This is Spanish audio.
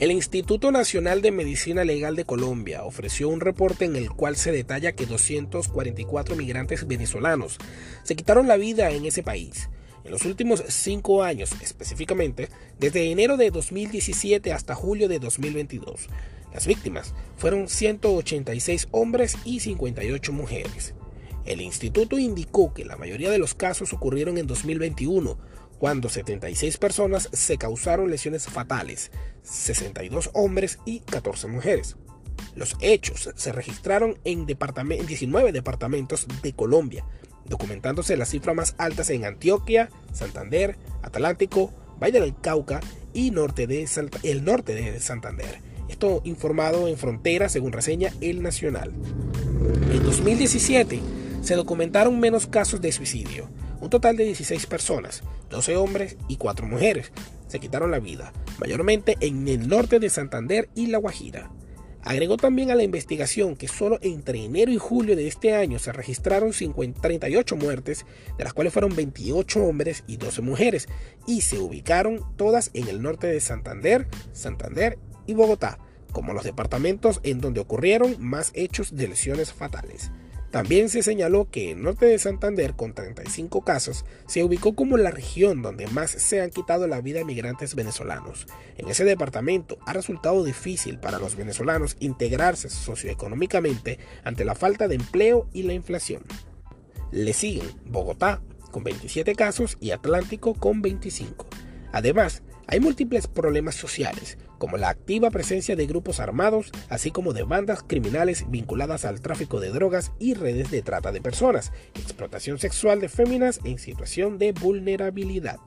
El Instituto Nacional de Medicina Legal de Colombia ofreció un reporte en el cual se detalla que 244 migrantes venezolanos se quitaron la vida en ese país. En los últimos cinco años, específicamente, desde enero de 2017 hasta julio de 2022, las víctimas fueron 186 hombres y 58 mujeres. El instituto indicó que la mayoría de los casos ocurrieron en 2021, cuando 76 personas se causaron lesiones fatales, 62 hombres y 14 mujeres. Los hechos se registraron en, 19 departamentos de Colombia, documentándose las cifras más altas en Antioquia, Santander, Atlántico, Valle del Cauca y norte de el norte de Santander. Esto informado en frontera según reseña El Nacional. En 2017 se documentaron menos casos de suicidio, un total de 16 personas, 12 hombres y 4 mujeres, se quitaron la vida, mayormente en el norte de Santander y La Guajira. Agregó también a la investigación que solo entre enero y julio de este año se registraron 38 muertes, de las cuales fueron 28 hombres y 12 mujeres, y se ubicaron todas en el norte de Santander, Santander y Bogotá, como los departamentos en donde ocurrieron más hechos de lesiones fatales. También se señaló que el norte de Santander, con 35 casos, se ubicó como la región donde más se han quitado la vida migrantes venezolanos. En ese departamento ha resultado difícil para los venezolanos integrarse socioeconómicamente ante la falta de empleo y la inflación. Le siguen Bogotá, con 27 casos, y Atlántico, con 25. Además, hay múltiples problemas sociales, como la activa presencia de grupos armados, así como de bandas criminales vinculadas al tráfico de drogas y redes de trata de personas, explotación sexual de féminas en situación de vulnerabilidad.